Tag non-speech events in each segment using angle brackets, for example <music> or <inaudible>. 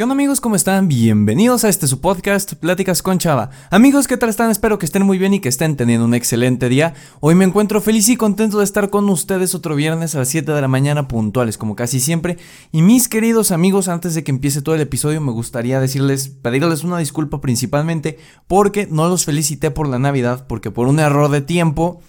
¿Qué onda amigos? ¿Cómo están? Bienvenidos a este su podcast, Pláticas con Chava. Amigos, ¿qué tal están? Espero que estén muy bien y que estén teniendo un excelente día. Hoy me encuentro feliz y contento de estar con ustedes otro viernes a las 7 de la mañana puntuales, como casi siempre. Y mis queridos amigos, antes de que empiece todo el episodio, me gustaría decirles, pedirles una disculpa principalmente porque no los felicité por la Navidad, porque por un error de tiempo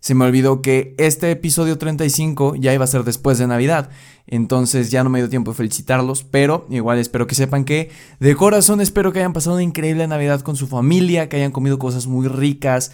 se me olvidó que este episodio 35 ya iba a ser después de Navidad. Entonces ya no me dio tiempo de felicitarlos, pero igual espero que sepan que de corazón espero que hayan pasado una increíble Navidad con su familia, que hayan comido cosas muy ricas,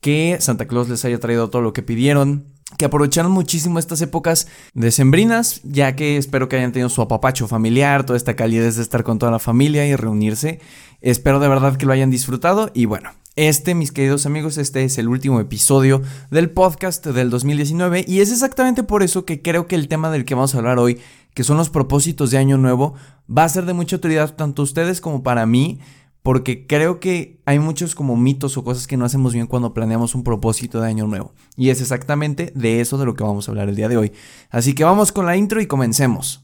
que Santa Claus les haya traído todo lo que pidieron, que aprovecharon muchísimo estas épocas decembrinas, ya que espero que hayan tenido su apapacho familiar, toda esta calidez de estar con toda la familia y reunirse. Espero de verdad que lo hayan disfrutado y bueno, este, mis queridos amigos, este es el último episodio del podcast del 2019 y es exactamente por eso que creo que el tema del que vamos a hablar hoy, que son los propósitos de año nuevo, va a ser de mucha utilidad tanto ustedes como para mí, porque creo que hay muchos como mitos o cosas que no hacemos bien cuando planeamos un propósito de año nuevo. Y es exactamente de eso de lo que vamos a hablar el día de hoy. Así que vamos con la intro y comencemos.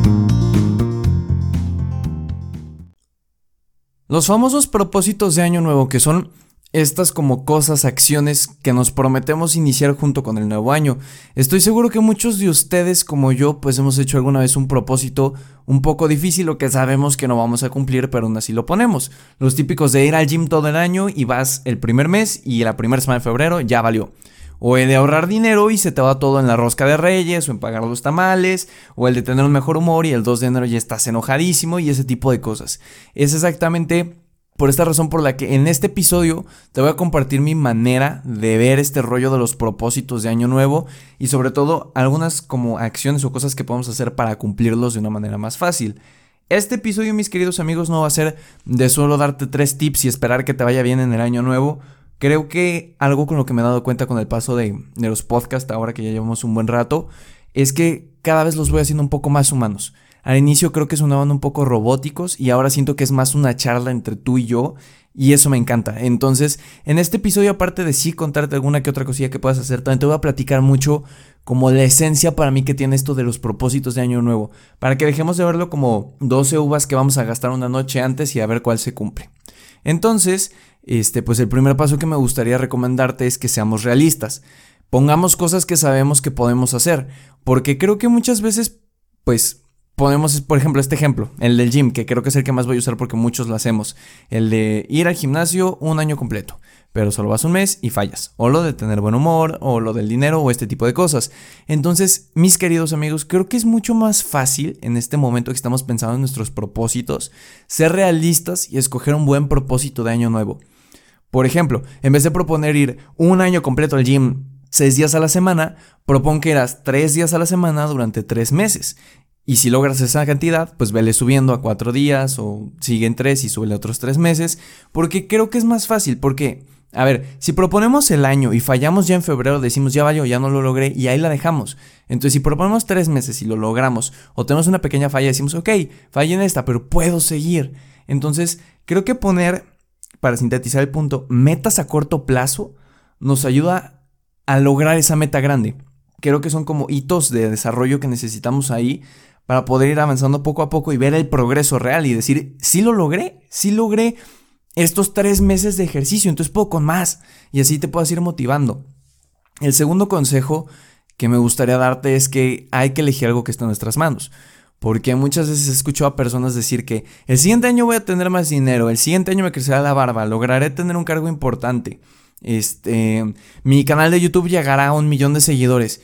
Los famosos propósitos de año nuevo, que son estas como cosas, acciones que nos prometemos iniciar junto con el nuevo año. Estoy seguro que muchos de ustedes como yo pues hemos hecho alguna vez un propósito un poco difícil o que sabemos que no vamos a cumplir pero aún así lo ponemos. Los típicos de ir al gym todo el año y vas el primer mes y la primera semana de febrero ya valió. O el de ahorrar dinero y se te va todo en la rosca de reyes, o en pagar los tamales, o el de tener un mejor humor y el 2 de enero ya estás enojadísimo y ese tipo de cosas. Es exactamente por esta razón por la que en este episodio te voy a compartir mi manera de ver este rollo de los propósitos de año nuevo y sobre todo algunas como acciones o cosas que podemos hacer para cumplirlos de una manera más fácil. Este episodio, mis queridos amigos, no va a ser de solo darte tres tips y esperar que te vaya bien en el año nuevo, Creo que algo con lo que me he dado cuenta con el paso de, los podcasts, ahora que ya llevamos un buen rato, es que cada vez los voy haciendo un poco más humanos. Al inicio creo que sonaban un poco robóticos y ahora siento que es más una charla entre tú y yo y eso me encanta. Entonces, en este episodio, aparte de sí contarte alguna que otra cosilla que puedas hacer, también te voy a platicar mucho como la esencia para mí que tiene esto de los propósitos de año nuevo, para que dejemos de verlo como 12 uvas que vamos a gastar una noche antes y a ver cuál se cumple. Entonces, este, pues el primer paso que me gustaría recomendarte es que seamos realistas. Pongamos cosas que sabemos que podemos hacer, porque creo que muchas veces, pues, ponemos, por ejemplo, este ejemplo, el del gym, que creo que es el que más voy a usar porque muchos lo hacemos, el de ir al gimnasio un año completo pero solo vas un mes y fallas. O lo de tener buen humor, o lo del dinero, o este tipo de cosas. Entonces, mis queridos amigos, creo que es mucho más fácil en este momento que estamos pensando en nuestros propósitos, ser realistas y escoger un buen propósito de año nuevo. Por ejemplo, en vez de proponer ir un año completo al gym seis días a la semana, propon que irás tres días a la semana durante tres meses. Y si logras esa cantidad, pues vele subiendo a cuatro días o sigue en tres y sube otros tres meses, porque creo que es más fácil, porque a ver, si proponemos el año y fallamos ya en febrero, decimos ya vaya, ya no lo logré y ahí la dejamos. Entonces, si proponemos tres meses y lo logramos, o tenemos una pequeña falla, decimos, ok, fallé en esta, pero puedo seguir. Entonces, creo que poner, para sintetizar el punto, metas a corto plazo nos ayuda a lograr esa meta grande. Creo que son como hitos de desarrollo que necesitamos ahí para poder ir avanzando poco a poco y ver el progreso real y decir, sí lo logré, sí logré estos tres meses de ejercicio, entonces puedo con más y así te puedas ir motivando. El segundo consejo que me gustaría darte es que hay que elegir algo que está en nuestras manos. Porque muchas veces he escuchado a personas decir que el siguiente año voy a tener más dinero, el siguiente año me crecerá la barba, lograré tener un cargo importante. Este, mi canal de YouTube llegará a un millón de seguidores.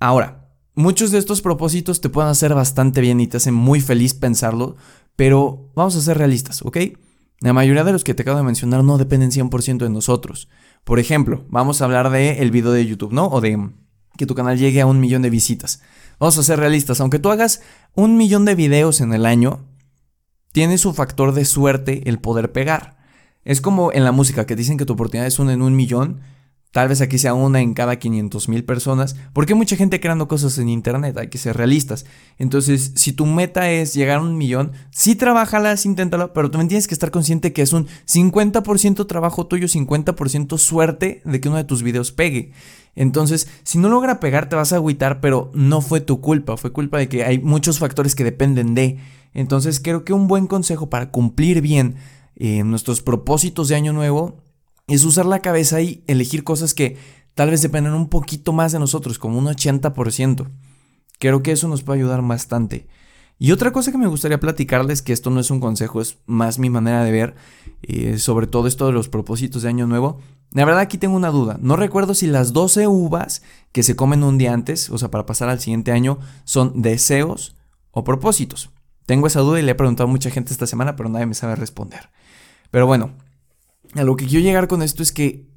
Ahora, muchos de estos propósitos te pueden hacer bastante bien y te hacen muy feliz pensarlo, pero vamos a ser realistas, ¿ok? La mayoría de los que te acabo de mencionar no dependen 100% de nosotros. Por ejemplo, vamos a hablar de el video de YouTube, ¿no? O de que tu canal llegue a un millón de visitas. Vamos a ser realistas, aunque tú hagas un millón de videos en el año, tiene su factor de suerte el poder pegar. Es como en la música que dicen que tu oportunidad es una en un millón. Tal vez aquí sea una en cada 500 mil personas. Porque hay mucha gente creando cosas en internet, hay que ser realistas. Entonces, si tu meta es llegar a un millón, sí trabajalas, inténtalo, pero también tienes que estar consciente que es un 50% trabajo tuyo, 50% suerte de que uno de tus videos pegue. Entonces, si no logra pegar, te vas a agüitar, pero no fue tu culpa, fue culpa de que hay muchos factores que dependen de. Entonces creo que un buen consejo para cumplir bien eh, nuestros propósitos de año nuevo es usar la cabeza y elegir cosas que tal vez dependen un poquito más de nosotros, como un 80%. Creo que eso nos puede ayudar bastante. Y otra cosa que me gustaría platicarles, que esto no es un consejo, es más mi manera de ver, eh, sobre todo esto de los propósitos de año nuevo. La verdad aquí tengo una duda. No recuerdo si las 12 uvas que se comen un día antes, o sea, para pasar al siguiente año, son deseos o propósitos. Tengo esa duda y le he preguntado a mucha gente esta semana, pero nadie me sabe responder. Pero bueno, a lo que quiero llegar con esto es que,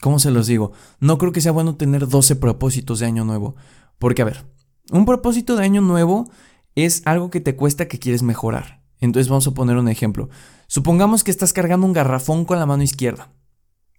¿cómo se los digo? No creo que sea bueno tener 12 propósitos de año nuevo. Porque, a ver, un propósito de año nuevo es algo que te cuesta que quieres mejorar. Entonces vamos a poner un ejemplo. Supongamos que estás cargando un garrafón con la mano izquierda.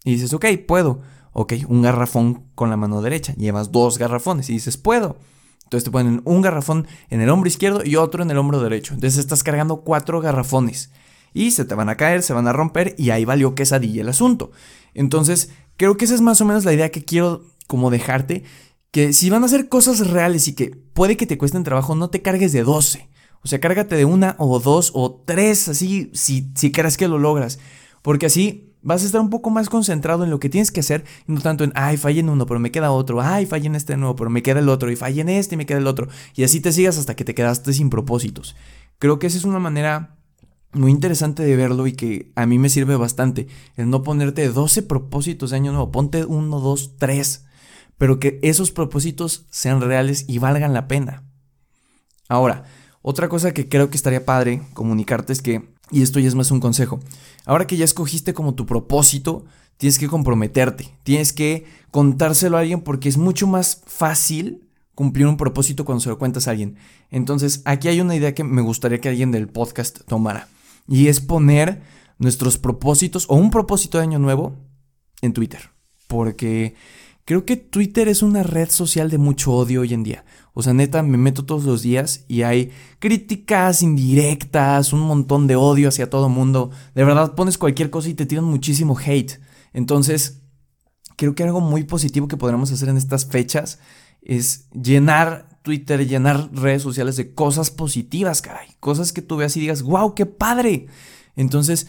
Y dices, ok, puedo. Ok, un garrafón con la mano derecha. Llevas dos garrafones y dices, puedo. Entonces te ponen un garrafón en el hombro izquierdo y otro en el hombro derecho. Entonces estás cargando cuatro garrafones. Y se te van a caer, se van a romper y ahí valió quesadilla el asunto. Entonces, creo que esa es más o menos la idea que quiero como dejarte. Que si van a hacer cosas reales y que puede que te cuesten trabajo, no te cargues de 12. O sea, cárgate de una o dos o tres, así, si, si crees que lo logras. Porque así Vas a estar un poco más concentrado en lo que tienes que hacer no tanto en, ay, fallé en uno, pero me queda otro, ay, fallé en este nuevo, pero me queda el otro, y fallé en este y me queda el otro. Y así te sigas hasta que te quedaste sin propósitos. Creo que esa es una manera muy interesante de verlo y que a mí me sirve bastante. El no ponerte 12 propósitos de año nuevo, ponte 1, 2, 3, pero que esos propósitos sean reales y valgan la pena. Ahora, otra cosa que creo que estaría padre comunicarte es que y esto ya es más un consejo. Ahora que ya escogiste como tu propósito, tienes que comprometerte, tienes que contárselo a alguien porque es mucho más fácil cumplir un propósito cuando se lo cuentas a alguien. Entonces, aquí hay una idea que me gustaría que alguien del podcast tomara. Y es poner nuestros propósitos o un propósito de año nuevo en Twitter. Porque creo que Twitter es una red social de mucho odio hoy en día. O sea, neta, me meto todos los días y hay críticas indirectas, un montón de odio hacia todo mundo. De verdad, pones cualquier cosa y te tiran muchísimo hate. Entonces, creo que algo muy positivo que podríamos hacer en estas fechas es llenar Twitter, llenar redes sociales de cosas positivas, caray. Cosas que tú veas y digas, wow, qué padre. Entonces,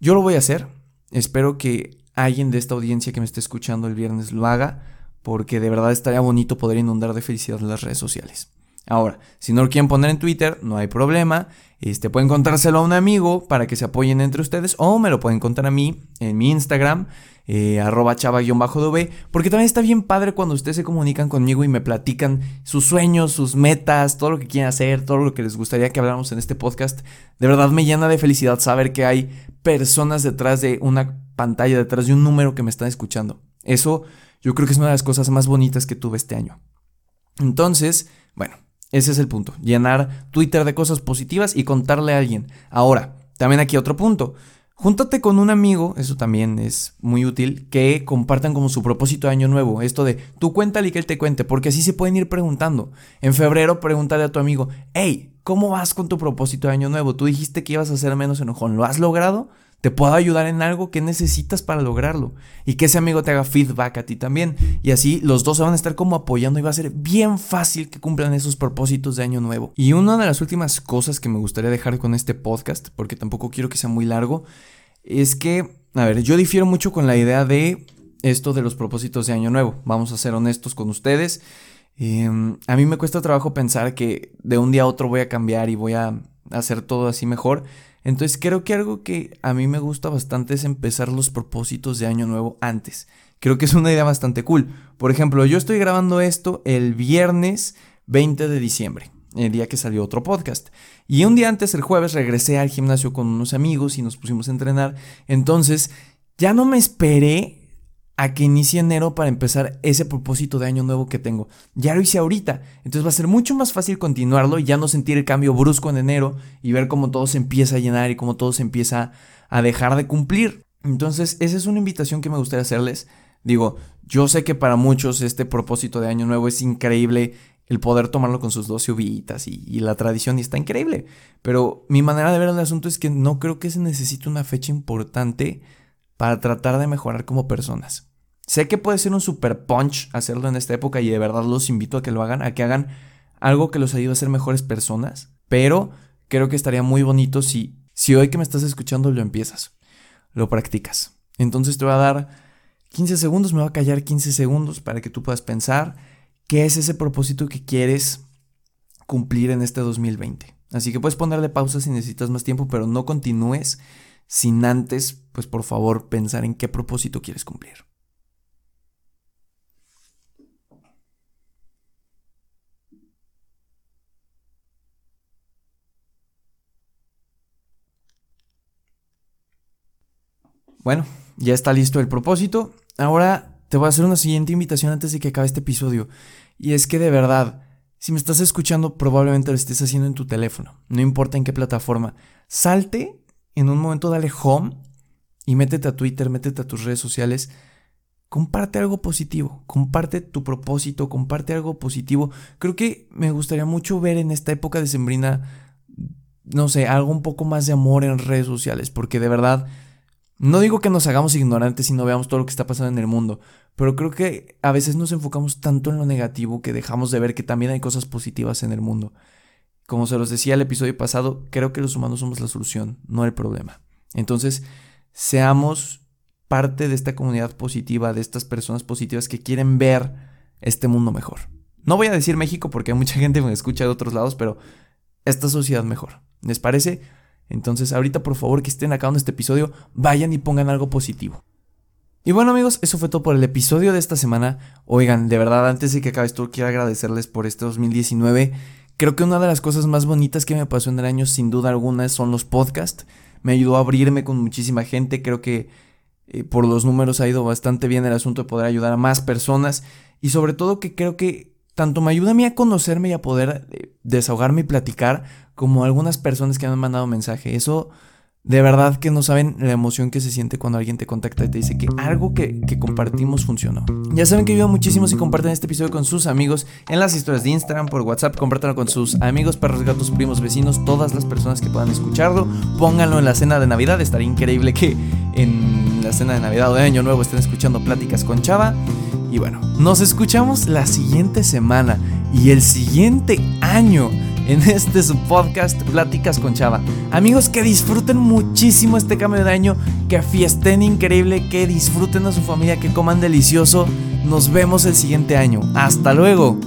yo lo voy a hacer. Espero que alguien de esta audiencia que me esté escuchando el viernes lo haga porque de verdad estaría bonito poder inundar de felicidad las redes sociales. Ahora, si no lo quieren poner en Twitter, no hay problema. Este, pueden contárselo a un amigo para que se apoyen entre ustedes o me lo pueden contar a mí en mi Instagram, eh, arroba chava-dv, porque también está bien padre cuando ustedes se comunican conmigo y me platican sus sueños, sus metas, todo lo que quieren hacer, todo lo que les gustaría que habláramos en este podcast. De verdad me llena de felicidad saber que hay personas detrás de una pantalla, detrás de un número que me están escuchando. Eso yo creo que es una de las cosas más bonitas que tuve este año. Entonces, bueno, ese es el punto. Llenar Twitter de cosas positivas y contarle a alguien. Ahora, también aquí otro punto. Júntate con un amigo, eso también es muy útil, que compartan como su propósito de año nuevo. Esto de tú cuéntale y que él te cuente, porque así se pueden ir preguntando. En febrero, pregúntale a tu amigo, hey, ¿cómo vas con tu propósito de año nuevo? Tú dijiste que ibas a ser menos enojón, ¿lo has logrado? Te puedo ayudar en algo que necesitas para lograrlo y que ese amigo te haga feedback a ti también y así los dos se van a estar como apoyando y va a ser bien fácil que cumplan esos propósitos de año nuevo. Y una de las últimas cosas que me gustaría dejar con este podcast, porque tampoco quiero que sea muy largo, es que, a ver, yo difiero mucho con la idea de esto de los propósitos de año nuevo. Vamos a ser honestos con ustedes. Em, a mí me cuesta trabajo pensar que de un día a otro voy a cambiar y voy a hacer todo así mejor. Entonces creo que algo que a mí me gusta bastante es empezar los propósitos de año nuevo antes. Creo que es una idea bastante cool. Por ejemplo, yo estoy grabando esto el viernes 20 de diciembre, el día que salió otro podcast. Y un día antes, el jueves, regresé al gimnasio con unos amigos y nos pusimos a entrenar. Entonces, ya no me esperé a que inicie enero para empezar ese propósito de año nuevo que tengo. Ya lo hice ahorita, entonces va a ser mucho más fácil continuarlo y ya no sentir el cambio brusco en enero y ver cómo todo se empieza a llenar y cómo todo se empieza a dejar de cumplir. Entonces, esa es una invitación que me gustaría hacerles. Digo, yo sé que para muchos este propósito de año nuevo es increíble el poder tomarlo con sus 12 uvitas y, y, la tradición y está increíble. Pero mi manera de ver el asunto es que no creo que se necesite una fecha importante para tratar de mejorar como personas. Sé que puede ser un super punch hacerlo en esta época y de verdad los invito a que lo hagan, a que hagan algo que los ayude a ser mejores personas, pero creo que estaría muy bonito si, si hoy que me estás escuchando lo empiezas, lo practicas. Entonces te voy a dar 15 segundos, me voy a callar 15 segundos para que tú puedas pensar qué es ese propósito que quieres cumplir en este 2020. Así que puedes ponerle pausa si necesitas más tiempo, pero no continúes sin antes, pues por favor, pensar en qué propósito quieres cumplir. Bueno, ya está listo el propósito. Ahora te voy a hacer una siguiente invitación antes de que acabe este episodio. Y es que de verdad, si me estás escuchando, probablemente lo estés haciendo en tu teléfono. No importa en qué plataforma. Salte, en un momento dale home y métete a Twitter, métete a tus redes sociales. Comparte algo positivo, comparte tu propósito, comparte algo positivo. Creo que me gustaría mucho ver en esta época de sembrina, no sé, algo un poco más de amor en redes sociales, porque de verdad no digo que nos hagamos ignorantes y no veamos todo lo que está pasando en el mundo, pero creo que a veces nos enfocamos tanto en lo negativo que dejamos de ver que también hay cosas positivas en el mundo. Como se los decía el episodio pasado, creo que los humanos somos la solución, no el problema. Entonces, seamos parte de esta comunidad positiva, de estas personas positivas que quieren ver este mundo mejor. No voy a decir México porque mucha <laughs> gente me escucha de otros lados, pero esta sociedad mejor. ¿Les parece? Entonces, ahorita por favor que estén acabando este episodio, vayan y pongan algo positivo. Y bueno amigos, eso fue todo por el episodio de esta semana. Oigan, de verdad, antes de que acabe esto, quiero agradecerles por este 2019. Creo que una de las cosas más bonitas que me pasó en el año, sin duda alguna, son los podcasts. Me ayudó a abrirme con muchísima gente. Creo que eh, por los números ha ido bastante bien el asunto de poder ayudar a más personas. Y sobre todo que creo que tanto me ayuda a mí a conocerme y a poder eh, desahogarme y platicar, como algunas personas que me han mandado mensaje. Eso de verdad que no saben la emoción que se siente cuando alguien te contacta y te dice que algo que, compartimos funcionó. Ya saben que ayuda muchísimo si comparten este episodio con sus amigos en las historias de Instagram, por WhatsApp, compártanlo con sus amigos, perros, gatos, primos, vecinos, todas las personas que puedan escucharlo. Pónganlo en la cena de Navidad, estaría increíble que en la cena de Navidad o de Año Nuevo estén escuchando pláticas con Chava. Y bueno, nos escuchamos la siguiente semana y el siguiente año en este podcast Pláticas con Chava. Amigos, que disfruten muchísimo este cambio de año, que fiesten increíble, que disfruten a su familia, que coman delicioso. Nos vemos el siguiente año. Hasta luego.